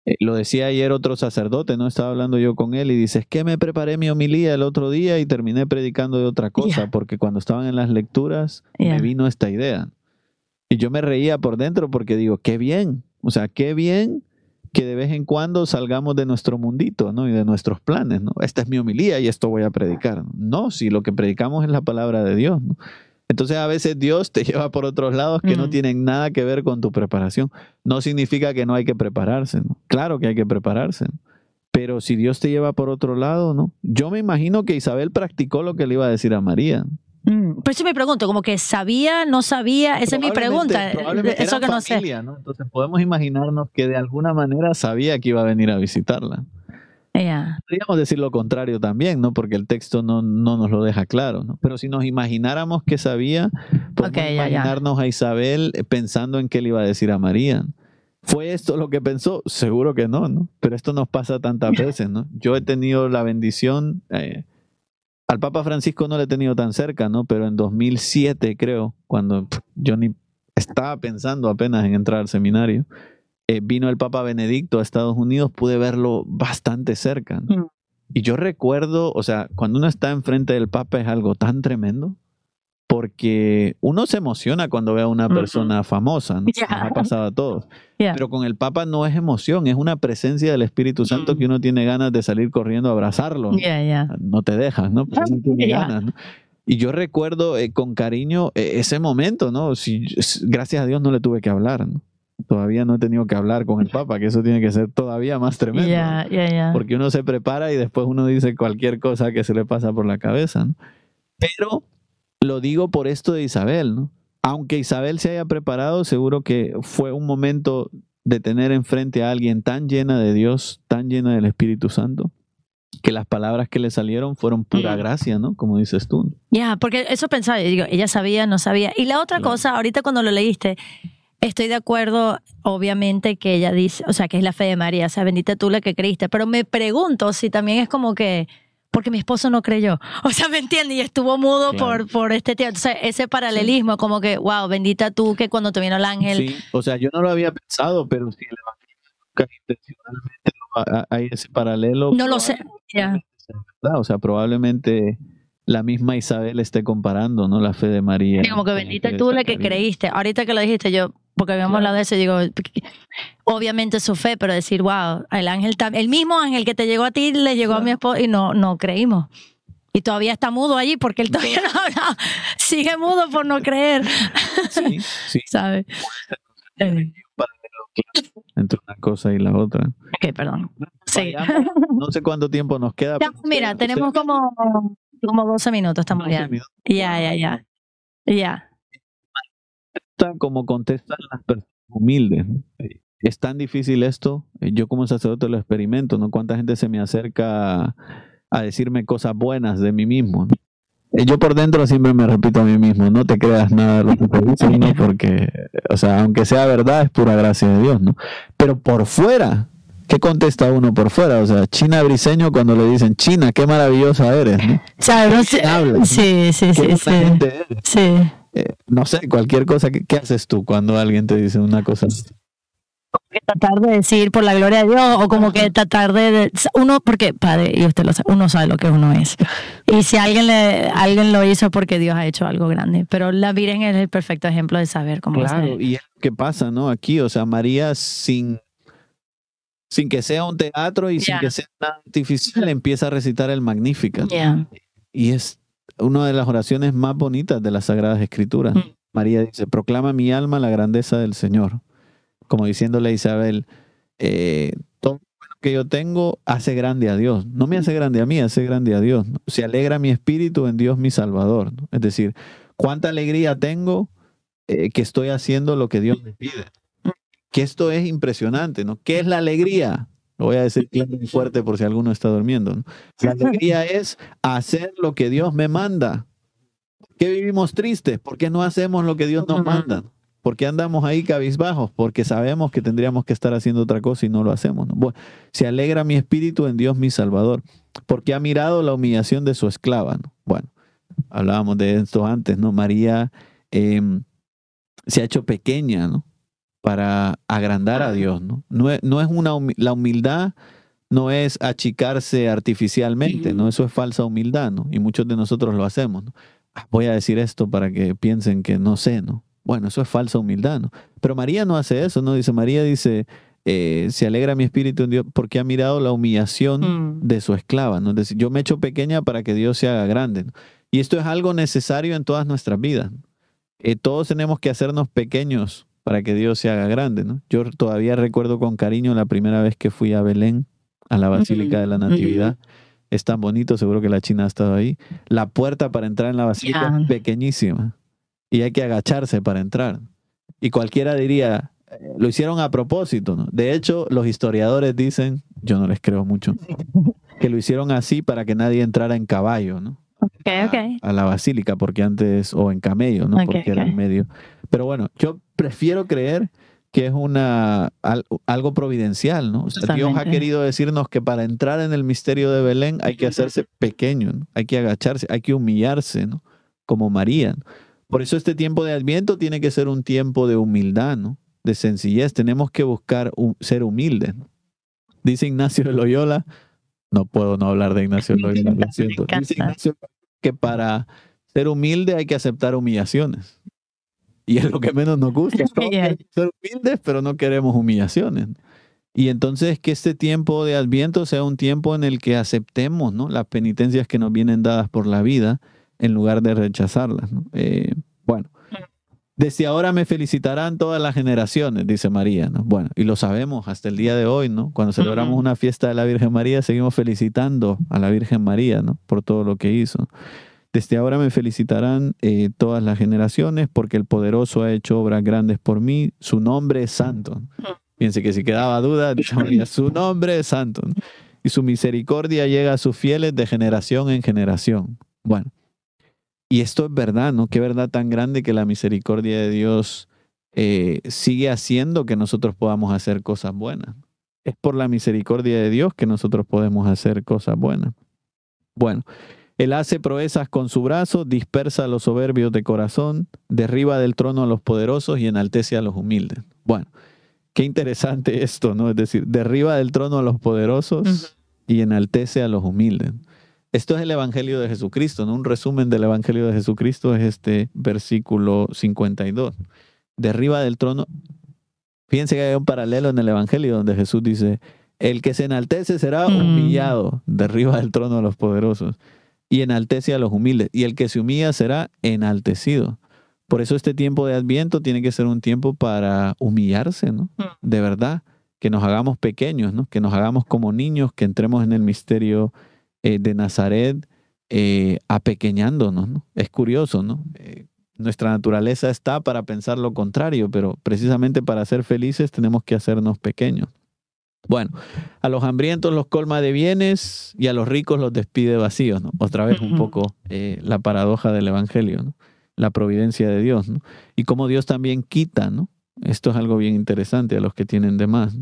Eh, lo decía ayer otro sacerdote, ¿no? Estaba hablando yo con él y dice, es que me preparé mi homilía el otro día y terminé predicando de otra cosa, porque cuando estaban en las lecturas me vino esta idea. Y yo me reía por dentro porque digo, qué bien, o sea, qué bien que de vez en cuando salgamos de nuestro mundito, ¿no? Y de nuestros planes, ¿no? Esta es mi homilía y esto voy a predicar. No, si lo que predicamos es la palabra de Dios, ¿no? Entonces a veces Dios te lleva por otros lados que no tienen nada que ver con tu preparación. No significa que no hay que prepararse, ¿no? Claro que hay que prepararse. Pero si Dios te lleva por otro lado, ¿no? Yo me imagino que Isabel practicó lo que le iba a decir a María. Mm, por eso me pregunto, como que sabía, no sabía, esa es mi pregunta. eso que no sé. Entonces podemos imaginarnos que de alguna manera sabía que iba a venir a visitarla. Podríamos decir lo contrario también, ¿no? Porque el texto no, nos lo deja claro, ¿no? Pero si nos imagináramos que sabía, podemos imaginarnos a Isabel eh, pensando en qué le iba a decir a María. ¿Fue esto lo que pensó? Seguro que no, ¿no? Pero esto nos pasa tantas veces, ¿no? Yo he tenido la bendición, eh, al Papa Francisco no le he tenido tan cerca, ¿no? Pero en 2007, creo, cuando yo ni estaba pensando apenas en entrar al seminario, eh, vino el Papa Benedicto a Estados Unidos, pude verlo bastante cerca. Mm. Y yo recuerdo, o sea, cuando uno está enfrente del Papa es algo tan tremendo, porque uno se emociona cuando ve a una persona famosa, ¿no? Ya. Nos ha pasado a todos. Yeah. Pero con el Papa no es emoción, es una presencia del Espíritu Santo Mm. que uno tiene ganas de salir corriendo a abrazarlo. ¿no? Yeah, yeah. No te dejas, ¿no? Pero uno tiene ganas, ¿no? Y yo recuerdo eh, con cariño eh, ese momento, ¿no? Si, gracias a Dios no le tuve que hablar, ¿no? Todavía no he tenido que hablar con el Papa, que eso tiene que ser todavía más tremendo. ¿no? Yeah, yeah, yeah. porque uno se prepara y después uno dice cualquier cosa que se le pasa por la cabeza. ¿no? Pero lo digo por esto de Isabel, ¿no? Aunque Isabel se haya preparado, seguro que fue un momento de tener enfrente a alguien tan llena de Dios, tan llena del Espíritu Santo, que las palabras que le salieron fueron pura Mm. gracia, ¿no? Como dices tú. Ya, porque eso pensaba, digo, ella sabía, no sabía. Y la otra Claro. cosa, ahorita cuando lo leíste, estoy de acuerdo, obviamente, que ella dice, o sea, que es la fe de María, o sea, bendita tú la que creíste, pero me pregunto si también es como que, porque mi esposo no creyó, o sea, ¿me entiendes? Y estuvo mudo Claro. por, por este tiempo. Entonces, ese paralelismo, como que, wow, bendita tú que cuando te vino el ángel. Sí, o sea, yo no lo había pensado, pero si el Evangelio nunca intencionalmente lo ha- hay ese paralelo. No lo sé. O sea, probablemente la misma Isabel esté comparando, ¿no? La fe de María. Sí, como que bendita tú la que creíste. Ahorita que lo dijiste, yo, porque habíamos Claro. hablado de eso, digo, obviamente su fe, pero decir, wow, el ángel, el mismo ángel que te llegó a ti le llegó a mi esposo y no, no creímos. Y todavía está mudo allí porque él todavía no habla. Sigue mudo por no creer, Sí, sí. ¿sabes? Eh, Entre una cosa y la otra. Ok, perdón. Sí. No sé cuánto tiempo nos queda. Ya, mira, tenemos como, como 12 minutos, estamos 12 ya. minutos. Ya, ya, ya. Ya. Contesta como contestan las personas humildes. ¿no? Es tan difícil esto. eh, Yo como sacerdote lo experimento, ¿no? Cuánta gente se me acerca a, decirme cosas buenas de mí mismo. Eh, Yo por dentro siempre me repito a mí mismo, no te creas nada de lo que te dicen, ¿no? Porque, o sea, aunque sea verdad, es pura gracia de Dios, ¿no? Pero por fuera, ¿qué contesta uno por fuera? O sea, China Briseño cuando le dicen, China, qué maravillosa eres, ¿no? ¿Sabes? No sé- hablas, ¿no? Sí, sí, Qué sí, sí. gente eres. Sí. Eh, no sé, cualquier cosa, que- ¿qué haces tú cuando alguien te dice una cosa así? que tratar de decir por la gloria de Dios o como que tratar de, de- uno porque padre y usted lo sabe uno sabe lo que uno es y si alguien le alguien lo hizo porque Dios ha hecho algo grande pero la Virgen es el perfecto ejemplo de saber cómo Claro, y es lo que pasa, ¿no? Aquí, o sea, María sin, sin que sea un teatro y sin Ya. que sea nada artificial, empieza a recitar el Magnificat. Yeah. Y es una de las oraciones más bonitas de las Sagradas Escrituras. Mm. María dice, proclama mi alma la grandeza del Señor. Como diciéndole a Isabel, eh, todo lo bueno que yo tengo hace grande a Dios. No me hace grande a mí, hace grande a Dios. ¿no? Se alegra mi espíritu en Dios mi Salvador. ¿no? Es decir, cuánta alegría tengo eh, que estoy haciendo lo que Dios me pide. Que esto es impresionante, ¿no? ¿Qué es la alegría? Lo voy a decir claro y fuerte por si alguno está durmiendo. ¿no? La alegría es hacer lo que Dios me manda. ¿Por qué vivimos tristes? ¿Por qué no hacemos lo que Dios nos manda? ¿Por qué andamos ahí cabizbajos? Porque sabemos que tendríamos que estar haciendo otra cosa y no lo hacemos. ¿no? Bueno, se alegra mi espíritu en Dios mi Salvador, porque ha mirado la humillación de su esclava. ¿no? Bueno, hablábamos de esto antes, ¿no? María eh, se ha hecho pequeña, ¿no? Para agrandar a Dios, ¿no? No es, no es una humi- la humildad no es achicarse artificialmente, ¿no? Eso es falsa humildad, ¿no? Y muchos de nosotros lo hacemos, ¿no? Ah, Voy a decir esto para que piensen que no sé, ¿no? Bueno, eso es falsa humildad, ¿no? Pero María no hace eso, ¿no? Dice, María dice, eh, se alegra mi espíritu en Dios porque ha mirado la humillación Mm. de su esclava, ¿no? Es decir, yo me echo pequeña para que Dios se haga grande, ¿no? Y esto es algo necesario en todas nuestras vidas. ¿no? Eh, todos tenemos que hacernos pequeños para que Dios se haga grande, ¿no? Yo todavía recuerdo con cariño la primera vez que fui a Belén, a la Basílica de la Ujú, Natividad. Es tan bonito, seguro que la China ha estado ahí. La puerta para entrar en la basílica es pequeñísima y hay que agacharse para entrar. Y cualquiera diría, eh, lo hicieron a propósito, ¿no? De hecho, los historiadores dicen, yo no les creo mucho, que lo hicieron así para que nadie entrara en caballo, ¿no? Ok, ok. a la basílica, porque antes, o en camello, ¿no? Porque era en medio. Pero bueno, yo prefiero creer que es una al- algo providencial, ¿no? O sea, Dios ha querido decirnos que para entrar en el misterio de Belén hay que hacerse pequeño, ¿no? hay que agacharse, hay que humillarse, ¿no? Como María. ¿no? Por eso este tiempo de Adviento tiene que ser un tiempo de humildad, ¿no? De sencillez. Tenemos que buscar ser humildes. ¿no? Dice Ignacio de Loyola, no puedo no hablar de Ignacio de Loyola, lo siento. Dice. Ignacio que para ser humilde hay que aceptar humillaciones. Y es lo que menos nos gusta. Ser humildes, pero no queremos humillaciones. Y entonces que este tiempo de Adviento sea un tiempo en el que aceptemos ¿no? las penitencias que nos vienen dadas por la vida en lugar de rechazarlas. Eh, bueno, desde ahora me felicitarán todas las generaciones, dice María. ¿no? Bueno, y lo sabemos hasta el día de hoy, ¿no? Cuando celebramos una fiesta de la Virgen María, seguimos felicitando a la Virgen María, ¿no? Por todo lo que hizo. Desde ahora me felicitarán eh, todas las generaciones porque el poderoso ha hecho obras grandes por mí. Su nombre es santo. Piense que si quedaba duda, su nombre es santo. Y su misericordia llega a sus fieles de generación en generación. Bueno, y esto es verdad, ¿no? Qué verdad tan grande que la misericordia de Dios eh, sigue haciendo que nosotros podamos hacer cosas buenas. Es por la misericordia de Dios que nosotros podemos hacer cosas buenas. Bueno, él hace proezas con su brazo, dispersa a los soberbios de corazón, derriba del trono a los poderosos y enaltece a los humildes. Bueno, qué interesante esto, ¿no? Es decir, derriba del trono a los poderosos y enaltece a los humildes. Esto es el Evangelio de Jesucristo, ¿no? Un resumen del Evangelio de Jesucristo es este versículo 52. Derriba del trono. Fíjense que hay un paralelo en el Evangelio donde Jesús dice, el que se enaltece será mm. humillado, derriba del trono a los poderosos y enaltece a los humildes, y el que se humilla será enaltecido. Por eso este tiempo de Adviento tiene que ser un tiempo para humillarse, ¿no? Mm. De verdad, que nos hagamos pequeños, ¿no? Que nos hagamos como niños, que entremos en el misterio eh, de Nazaret eh, apequeñándonos, ¿no? Es curioso, ¿no? Eh, nuestra naturaleza está para pensar lo contrario, pero precisamente para ser felices tenemos que hacernos pequeños. Bueno, a los hambrientos los colma de bienes y a los ricos los despide vacíos, ¿no? Otra vez un poco eh, la paradoja del Evangelio, ¿no? La providencia de Dios, ¿no? Y cómo Dios también quita, ¿no? Esto es algo bien interesante a los que tienen de más,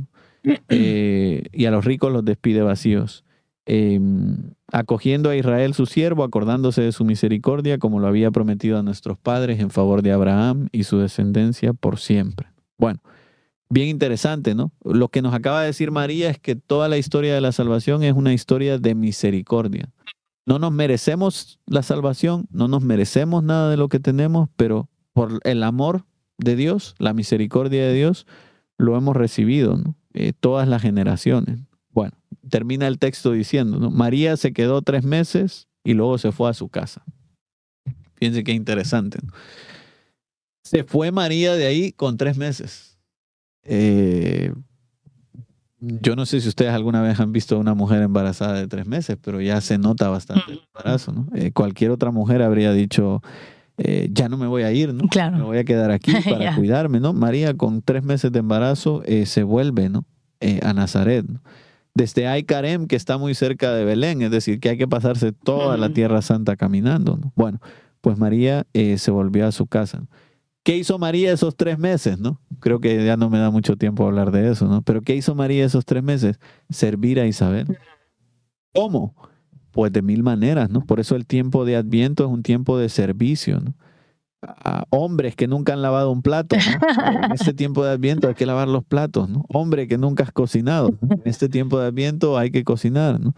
eh, y a los ricos los despide vacíos. Em, acogiendo a Israel su siervo, acordándose de su misericordia, como lo había prometido a nuestros padres en favor de Abraham y su descendencia por siempre. Bueno, bien interesante, ¿no? Lo que nos acaba de decir María es que toda la historia de la salvación es una historia de misericordia. No nos merecemos la salvación, no nos merecemos nada de lo que tenemos, pero por el amor de Dios, la misericordia de Dios, lo hemos recibido, ¿no? Eh, todas las generaciones. Bueno, termina el texto diciendo, ¿no? María se quedó tres meses y luego se fue a su casa. Fíjense qué interesante. Se fue María de ahí con tres meses. Eh, yo no sé si ustedes alguna vez han visto a una mujer embarazada de tres meses, pero ya se nota bastante el embarazo. ¿no? Eh, cualquier otra mujer habría dicho, eh, ya no me voy a ir, ¿no? Me voy a quedar aquí para cuidarme, ¿no? María con tres meses de embarazo se vuelve, ¿no? a Nazaret. Desde Aycarem, que está muy cerca de Belén, es decir, que hay que pasarse toda la Tierra Santa caminando. ¿no? Bueno, pues María se volvió a su casa. ¿Qué hizo María esos tres meses? ¿no? Creo que ya no me da mucho tiempo hablar de eso, ¿no? Pero ¿qué hizo María esos tres meses? Servir a Isabel. ¿Cómo? Pues de mil maneras, ¿no? Por eso el tiempo de Adviento es un tiempo de servicio, hombres que nunca han lavado un plato, ¿no? En este tiempo de Adviento hay que lavar los platos, ¿no? Hombre que nunca has cocinado, en este tiempo de Adviento hay que cocinar, ¿no?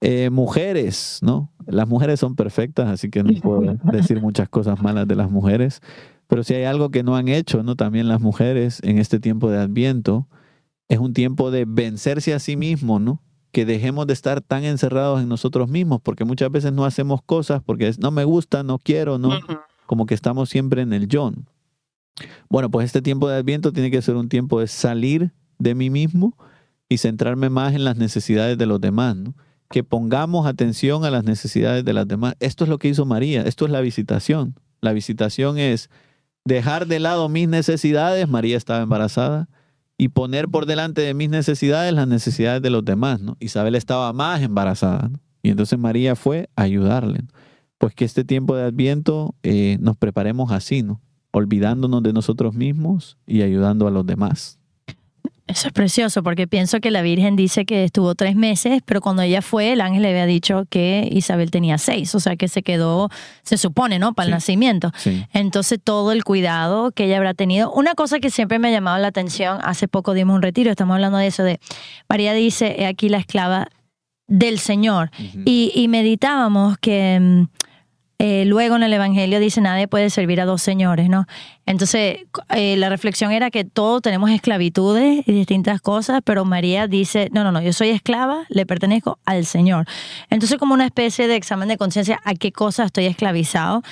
Eh, mujeres, ¿no? Las mujeres son perfectas, así que no puedo decir muchas cosas malas de las mujeres, pero si hay algo que no han hecho, ¿no? También las mujeres en este tiempo de Adviento, es un tiempo de vencerse a sí mismo, ¿no? Que dejemos de estar tan encerrados en nosotros mismos, porque muchas veces no hacemos cosas porque no me gusta, no quiero, no, como que estamos siempre en el yo. Bueno, pues este tiempo de Adviento tiene que ser un tiempo de salir de mí mismo y centrarme más en las necesidades de los demás, ¿no? Que pongamos atención a las necesidades de las demás. Esto es lo que hizo María, esto es la visitación. La visitación es dejar de lado mis necesidades, María estaba embarazada, y poner por delante de mis necesidades las necesidades de los demás, ¿no? Isabel estaba más embarazada, Y entonces María fue a ayudarle. Pues que este tiempo de Adviento eh, nos preparemos así, ¿no? Olvidándonos de nosotros mismos y ayudando a los demás. Eso es precioso porque pienso que la Virgen dice que estuvo tres meses, pero cuando ella fue, el ángel le había dicho que Isabel tenía seis, o sea que se quedó, se supone, ¿no? Para el nacimiento. Entonces todo el cuidado que ella habrá tenido. Una cosa que siempre me ha llamado la atención, hace poco dimos un retiro, estamos hablando de eso, de María dice, aquí la esclava del Señor. y, y meditábamos que mm, eh, luego en el Evangelio dice, nadie puede servir a dos señores, ¿no? Entonces, eh, la reflexión era que todos tenemos esclavitudes y distintas cosas, pero María dice, no, no, no, yo soy esclava, le pertenezco al Señor. Entonces, como una especie de examen de conciencia, ¿a qué cosa estoy esclavizado?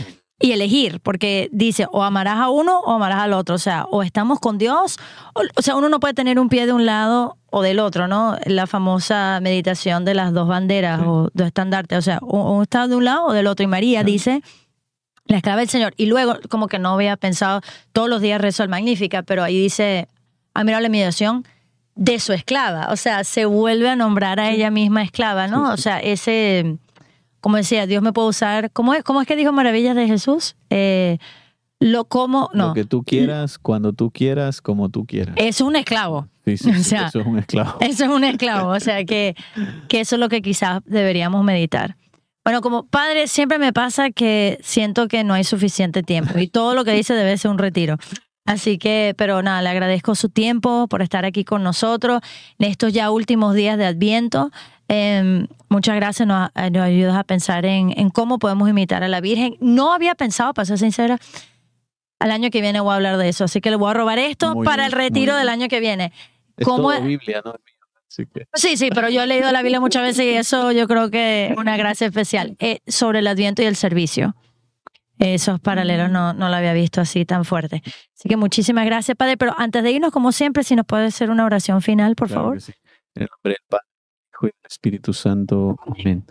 Y elegir, porque dice o amarás a uno o amarás al otro, o sea, o estamos con Dios, o, sea, uno no puede tener un pie de un lado o del otro, ¿no? La famosa meditación de las dos banderas o dos estandartes, o sea, uno está de un lado o del otro, y María dice, la esclava del Señor, y luego como que no había pensado, todos los días rezo el Magnífica, pero ahí dice, mira la meditación de su esclava, o sea, se vuelve a nombrar a ella misma esclava, ¿no? O sea, ese como decía, Dios me puede usar. ¿Cómo es, cómo es que dijo maravillas de Jesús? Eh, lo como, no. Lo que tú quieras, cuando tú quieras, como tú quieras. Eso es un esclavo. Sí, sí, eso es un esclavo. Eso es un esclavo, o sea que, que eso es lo que quizás deberíamos meditar. Bueno, como padre siempre me pasa que siento que no hay suficiente tiempo y todo lo que dice debe ser un retiro. Así que, pero nada, le agradezco su tiempo por estar aquí con nosotros en estos ya últimos días de Adviento. Em, muchas gracias, nos, ayudas a pensar en, cómo podemos imitar a la Virgen. No había pensado, para ser sincera, al año que viene voy a hablar de eso, así que le voy a robar esto para el retiro del año que viene. Es ¿Cómo todo Biblia, ¿no? Sí, sí, pero yo he leído la Biblia muchas veces y eso yo creo que es una gracia especial. Eh, sobre el Adviento y el servicio. Esos paralelos no, no lo había visto así tan fuerte. Así que muchísimas gracias, Padre. Pero antes de irnos, como siempre, si nos puede hacer una oración final, por favor. Sí. En el nombre del Padre, Hijo y del Espíritu Santo. Amén.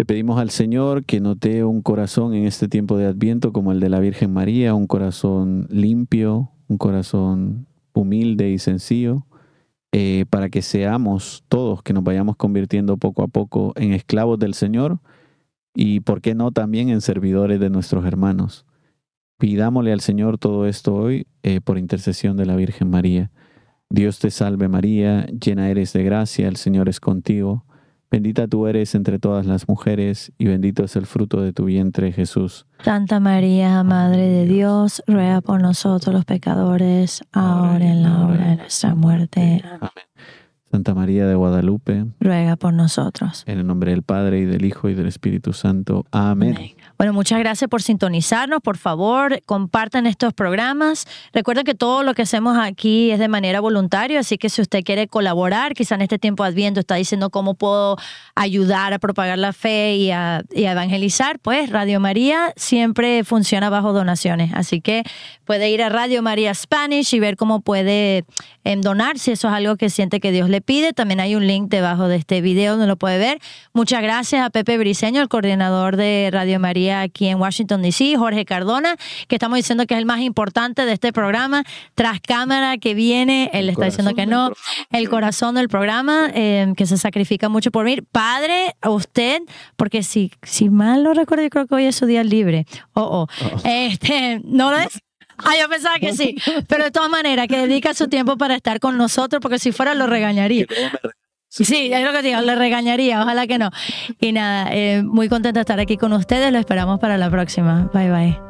Le pedimos al Señor que note un corazón en este tiempo de Adviento como el de la Virgen María, un corazón limpio, un corazón humilde y sencillo, eh, para que seamos todos, que nos vayamos convirtiendo poco a poco en esclavos del Señor y, ¿por qué no, también en servidores de nuestros hermanos? Pidámosle al Señor todo esto hoy eh, por intercesión de la Virgen María. Dios te salve María, llena eres de gracia, el Señor es contigo. Bendita tú eres entre todas las mujeres y bendito es el fruto de tu vientre Jesús. Santa María, Madre de Dios, ruega por nosotros los pecadores, ahora en la hora de nuestra muerte. Amén. Santa María de Guadalupe, ruega por nosotros. En el nombre del Padre y del Hijo y del Espíritu Santo. Amén. Bueno, muchas gracias por sintonizarnos. Por favor, compartan estos programas. Recuerden que todo lo que hacemos aquí es de manera voluntaria, así que si usted quiere colaborar, quizá en este tiempo Adviento está diciendo cómo puedo ayudar a propagar la fe y a, y a evangelizar, pues Radio María siempre funciona bajo donaciones. Así que puede ir a Radio María Spanish y ver cómo puede em, donar si eso es algo que siente que Dios le pide. También hay un link debajo de este video donde lo puede ver. Muchas gracias a Pepe Briseño, el coordinador de Radio María aquí en Washington, D.C., Jorge Cardona, que estamos diciendo que es el más importante de este programa. Tras cámara que viene, él está diciendo que no, el corazón del programa, eh, que se sacrifica mucho por mí. Padre, a usted, porque si, si mal no recuerdo, yo creo que hoy es su día libre. Oh, oh. oh. Este, ¿no lo es? Ah, yo pensaba que sí. Pero de todas maneras, que dedica su tiempo para estar con nosotros, porque si fuera lo regañaría. Sí, es lo que digo, le regañaría, ojalá que no. Y nada, eh, muy contenta de estar aquí con ustedes, lo esperamos para la próxima. Bye bye.